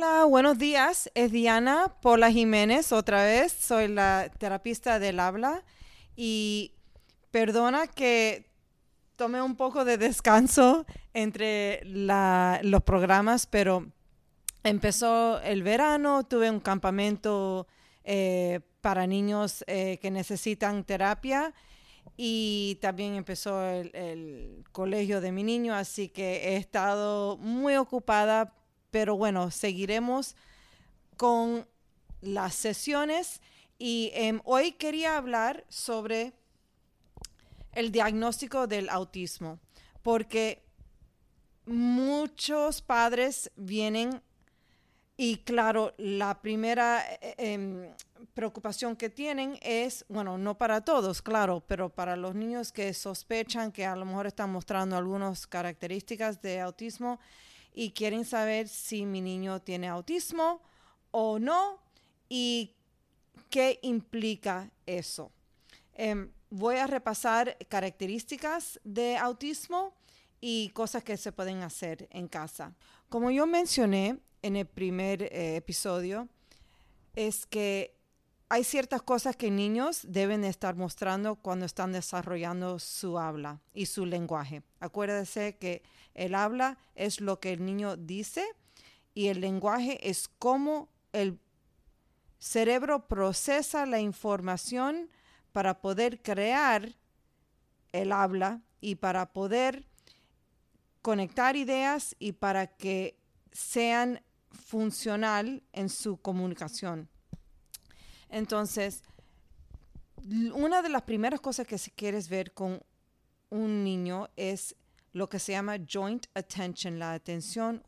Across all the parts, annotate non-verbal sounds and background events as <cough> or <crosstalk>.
Hola, buenos días. Es Diana Pola Jiménez otra vez. Soy la terapista del habla y perdona que tome un poco de descanso entre los programas, pero empezó el verano, tuve un campamento eh, para niños eh, que necesitan terapia y también empezó el, colegio de mi niño, así que he estado muy ocupada, pero bueno, seguiremos con las sesiones. Y em, hoy quería hablar sobre el diagnóstico del autismo, porque muchos padres vienen y claro, la primera eh, em, preocupación que tienen es, bueno, no para todos, claro, pero para los niños que sospechan que a lo mejor están mostrando algunas características de autismo y quieren saber si mi niño tiene autismo o no y qué implica eso. Em, voy a repasar características de autismo y cosas que se pueden hacer en casa. Como yo mencioné, en el primer eh, episodio es que hay ciertas cosas que niños deben estar mostrando cuando están desarrollando su habla y su lenguaje. Acuérdese que el habla es lo que el niño dice y el lenguaje es cómo el cerebro procesa la información para poder crear el habla y para poder conectar ideas y para que sean funcional en su comunicación. Entonces, una de las primeras cosas que si quieres ver con un niño es lo que se llama joint attention, la atención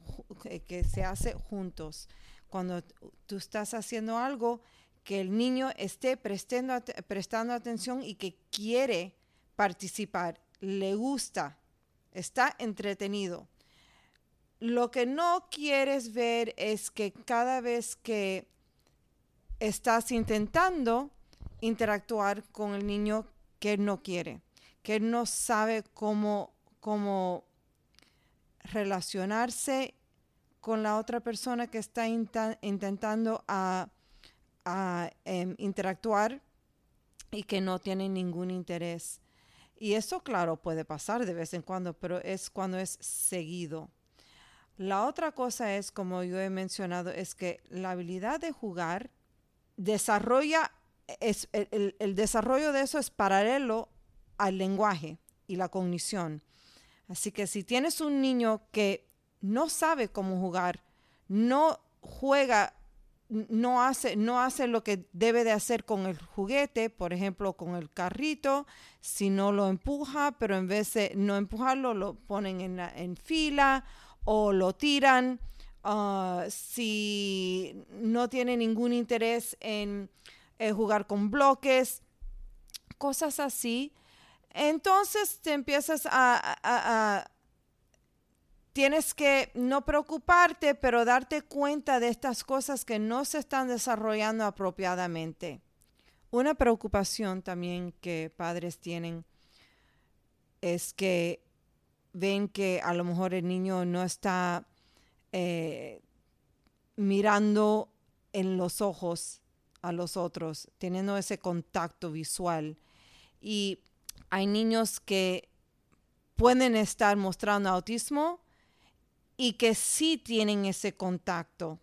que se hace juntos. Cuando tú estás haciendo algo, que el niño esté prestando, prestando atención y que quiere participar, le gusta, está entretenido. Lo que no quieres ver es que cada vez que estás intentando interactuar con el niño que no quiere, que no sabe cómo, cómo relacionarse con la otra persona que está intentando em, interactuar y que no tiene ningún interés. Y eso, claro, puede pasar de vez en cuando, pero es cuando es seguido. La otra cosa es, como yo he mencionado, es que la habilidad de jugar desarrolla, es, el, desarrollo de eso es paralelo al lenguaje y la cognición. Así que si tienes un niño que no sabe cómo jugar, no juega, no hace, no hace lo que debe de hacer con el juguete, por ejemplo, con el carrito, si no lo empuja, pero en vez de no empujarlo, lo ponen en, en fila o lo tiran. Ah, si no tiene ningún interés en eh, jugar con bloques, cosas así, entonces te empiezas a, tienes que no preocuparte, pero darte cuenta de estas cosas que no se están desarrollando apropiadamente. Una preocupación también que padres tienen es que ven que a lo mejor el niño no está eh, mirando en los ojos a los otros, teniendo ese contacto visual. Y hay niños que pueden estar mostrando autismo y que sí tienen ese contacto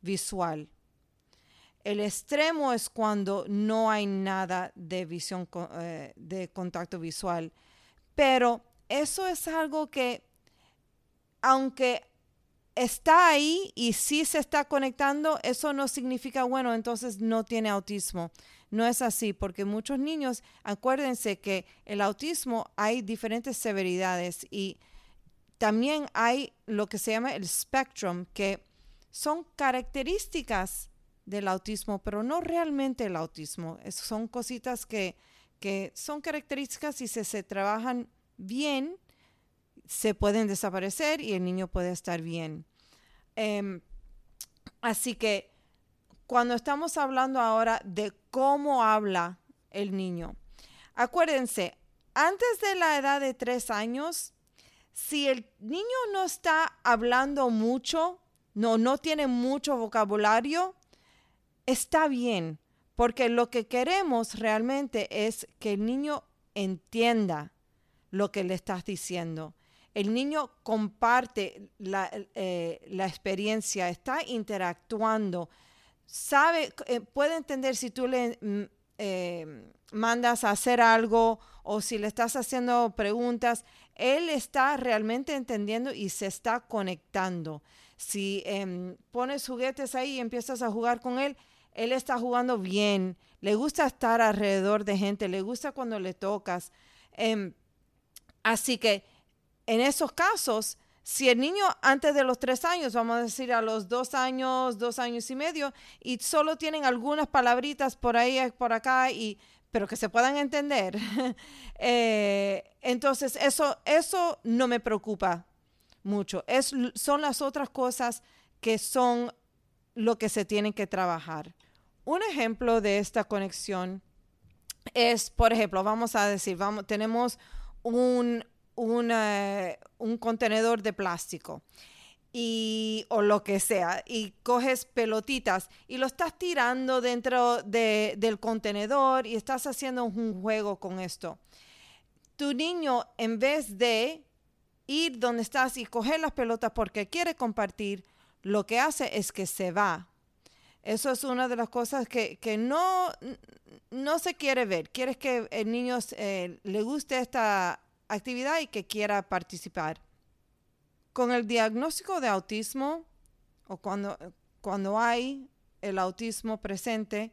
visual. El extremo es cuando no hay nada de visión eh, de contacto visual, pero eso es algo que, aunque está ahí y sí se está conectando, eso no significa, bueno, entonces no tiene autismo. No es así, porque muchos niños, acuérdense que el autismo hay diferentes severidades y también hay lo que se llama el spectrum, que son características del autismo, pero no realmente el autismo. son cositas que, que son características y se, se trabajan bien, se pueden desaparecer y el niño puede estar bien. Em, así que cuando estamos hablando ahora de cómo habla el niño, acuérdense, antes de la edad de tres años, si el niño no está hablando mucho, no, no tiene mucho vocabulario, está bien, porque lo que queremos realmente es que el niño entienda lo que le estás diciendo. El niño comparte la, eh, experiencia, está interactuando, sabe, eh, puede entender si tú le mm, eh, mandas a hacer algo o si le estás haciendo preguntas, él está realmente entendiendo y se está conectando. Si em, pones juguetes ahí y empiezas a jugar con él, él está jugando bien, le gusta estar alrededor de gente, le gusta cuando le tocas. Em, así que en esos casos, si el niño antes de los tres años, vamos a decir a los dos años, dos años y medio, y solo tienen algunas palabritas por ahí, por acá, y, pero que se puedan entender, <laughs> eh, entonces eso, eso no me preocupa mucho. Es, son las otras cosas que son lo que se tienen que trabajar. Un ejemplo de esta conexión es, por ejemplo, vamos a decir, vamos, tenemos un, un contenedor de plástico y, o lo que sea, y coges pelotitas y lo estás tirando dentro del contenedor y estás haciendo un juego con esto. Tu niño, en vez de ir donde estás y coger las pelotas porque quiere compartir, lo que hace es que se va. Eso es una de las cosas que, no, no se quiere ver. Quieres que el niño eh, le guste esta actividad y que quiera participar. Con el diagnóstico de autismo o cuando, cuando hay el autismo presente,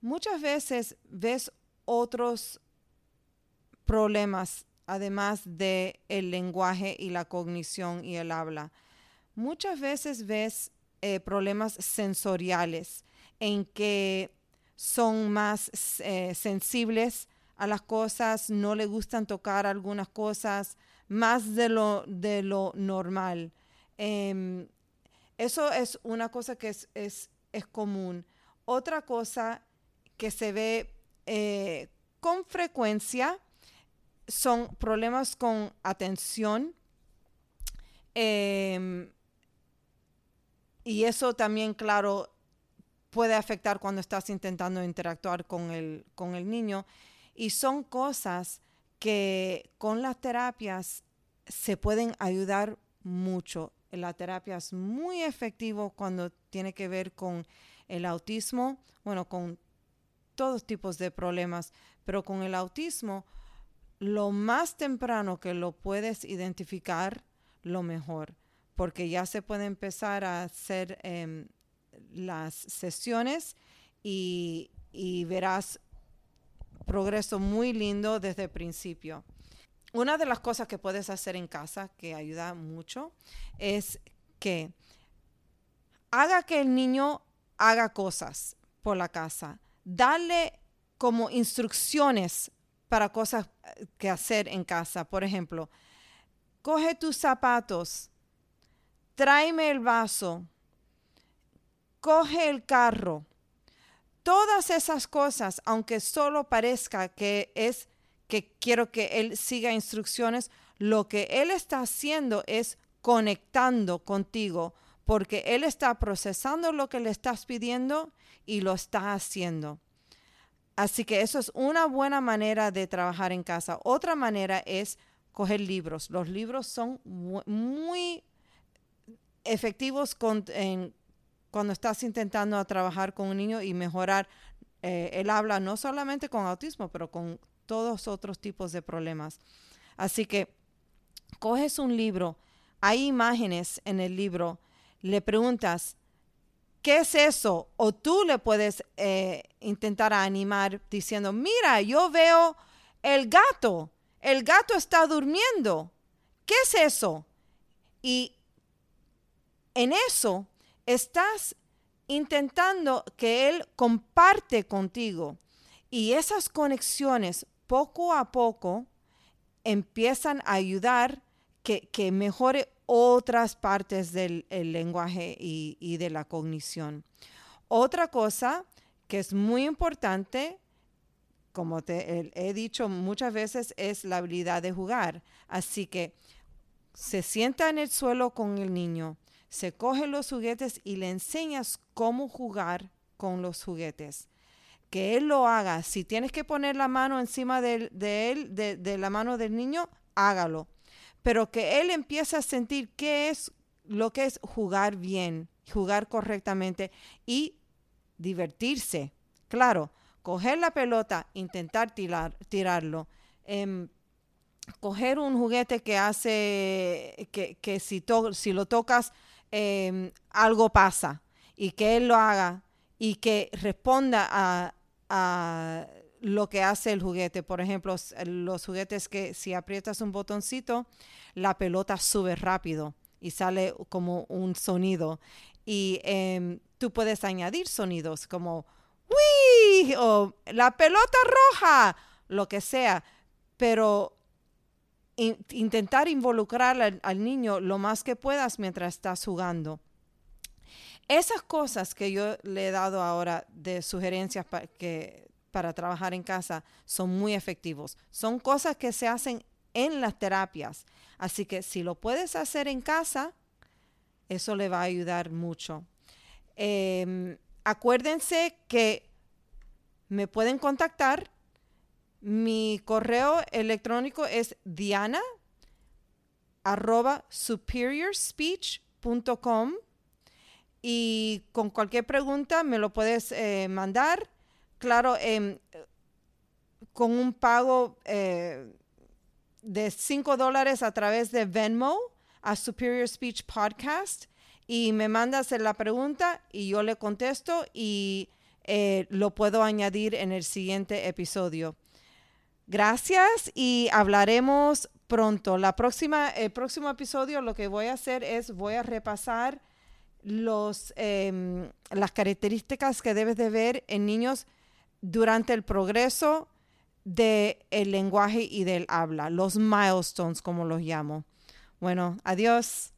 muchas veces ves otros problemas además de el lenguaje y la cognición y el habla. Muchas veces ves eh, problemas sensoriales en que son más eh, sensibles a las cosas, no le gustan tocar algunas cosas más de lo, de lo normal. Em, eso es una cosa que es, es, común. Otra cosa que se ve eh, con frecuencia son problemas con atención. Em, y eso también, claro, puede afectar cuando estás intentando interactuar con el, con el niño. Y son cosas que con las terapias se pueden ayudar mucho. La terapia es muy efectivo cuando tiene que ver con el autismo, bueno, con todos tipos de problemas, pero con el autismo, lo más temprano que lo puedes identificar, lo mejor, porque ya se puede empezar a hacer em, las sesiones y verás progreso muy lindo desde el principio. Una de las cosas que puedes hacer en casa que ayuda mucho es que haga que el niño haga cosas por la casa. Dale como instrucciones para cosas eh, que hacer en casa. Por ejemplo, coge tus zapatos, tráeme el vaso, coge el carro, Todas esas cosas, aunque solo parezca que es que quiero que él siga instrucciones, lo que él está haciendo es conectando contigo, porque él está procesando lo que le estás pidiendo y lo está haciendo. Así que eso es una buena manera de trabajar en casa. Otra manera es coger libros. Los libros son muy efectivos con, en, cuando estás intentando trabajar con un niño y mejorar eh, el habla, no solamente con autismo, pero con todos otros tipos de problemas. Así que coges un libro, hay imágenes en el libro, le preguntas, ¿qué es eso? O tú le puedes eh, intentar animar diciendo, mira, yo veo el gato, el gato está durmiendo, ¿qué es eso? Y en eso estás intentando que Él comparte contigo. Y esas conexiones poco a poco empiezan a ayudar que, mejore otras partes del lenguaje y, de la cognición. Otra cosa que es muy importante, como te he dicho muchas veces, es la habilidad de jugar. Así que se sienta en el suelo con el niño, se coge los juguetes y le enseñas cómo jugar con los juguetes. Que él lo haga. Si tienes que poner la mano encima de, él, de, de la mano del niño, hágalo. Pero que él empiece a sentir qué es lo que es jugar bien, jugar correctamente y divertirse. Claro, coger la pelota, intentar tirar, tirarlo. Em, coger un juguete que hace que, si, lo tocas em, algo pasa y que él lo haga y que responda a, lo que hace el juguete. Por ejemplo, los juguetes que si aprietas un botoncito, la pelota sube rápido y sale como un sonido. Y em, tú puedes añadir sonidos como ¡Wii! o la pelota roja, lo que sea, pero intentar involucrar al, niño lo más que puedas mientras estás jugando. Esas cosas que yo le he dado ahora de sugerencias que, para trabajar en casa son muy efectivos. Son cosas que se hacen en las terapias. Así que si lo puedes hacer en casa, eso le va a ayudar mucho. Em, acuérdense que me pueden contactar. Mi correo electrónico es diana arroba superiorspeech.com y con cualquier pregunta me lo puedes eh, mandar. Claro, em, con un pago eh, de 5 dólares a través de Venmo a Superior Speech Podcast y me mandas la pregunta y yo le contesto y eh, lo puedo añadir en el siguiente episodio. Gracias y hablaremos pronto. La próxima, el próximo episodio lo que voy a hacer es voy a repasar los, em, las características que debes de ver en niños durante el progreso del lenguaje y del habla, los milestones como los llamo. Bueno, adiós.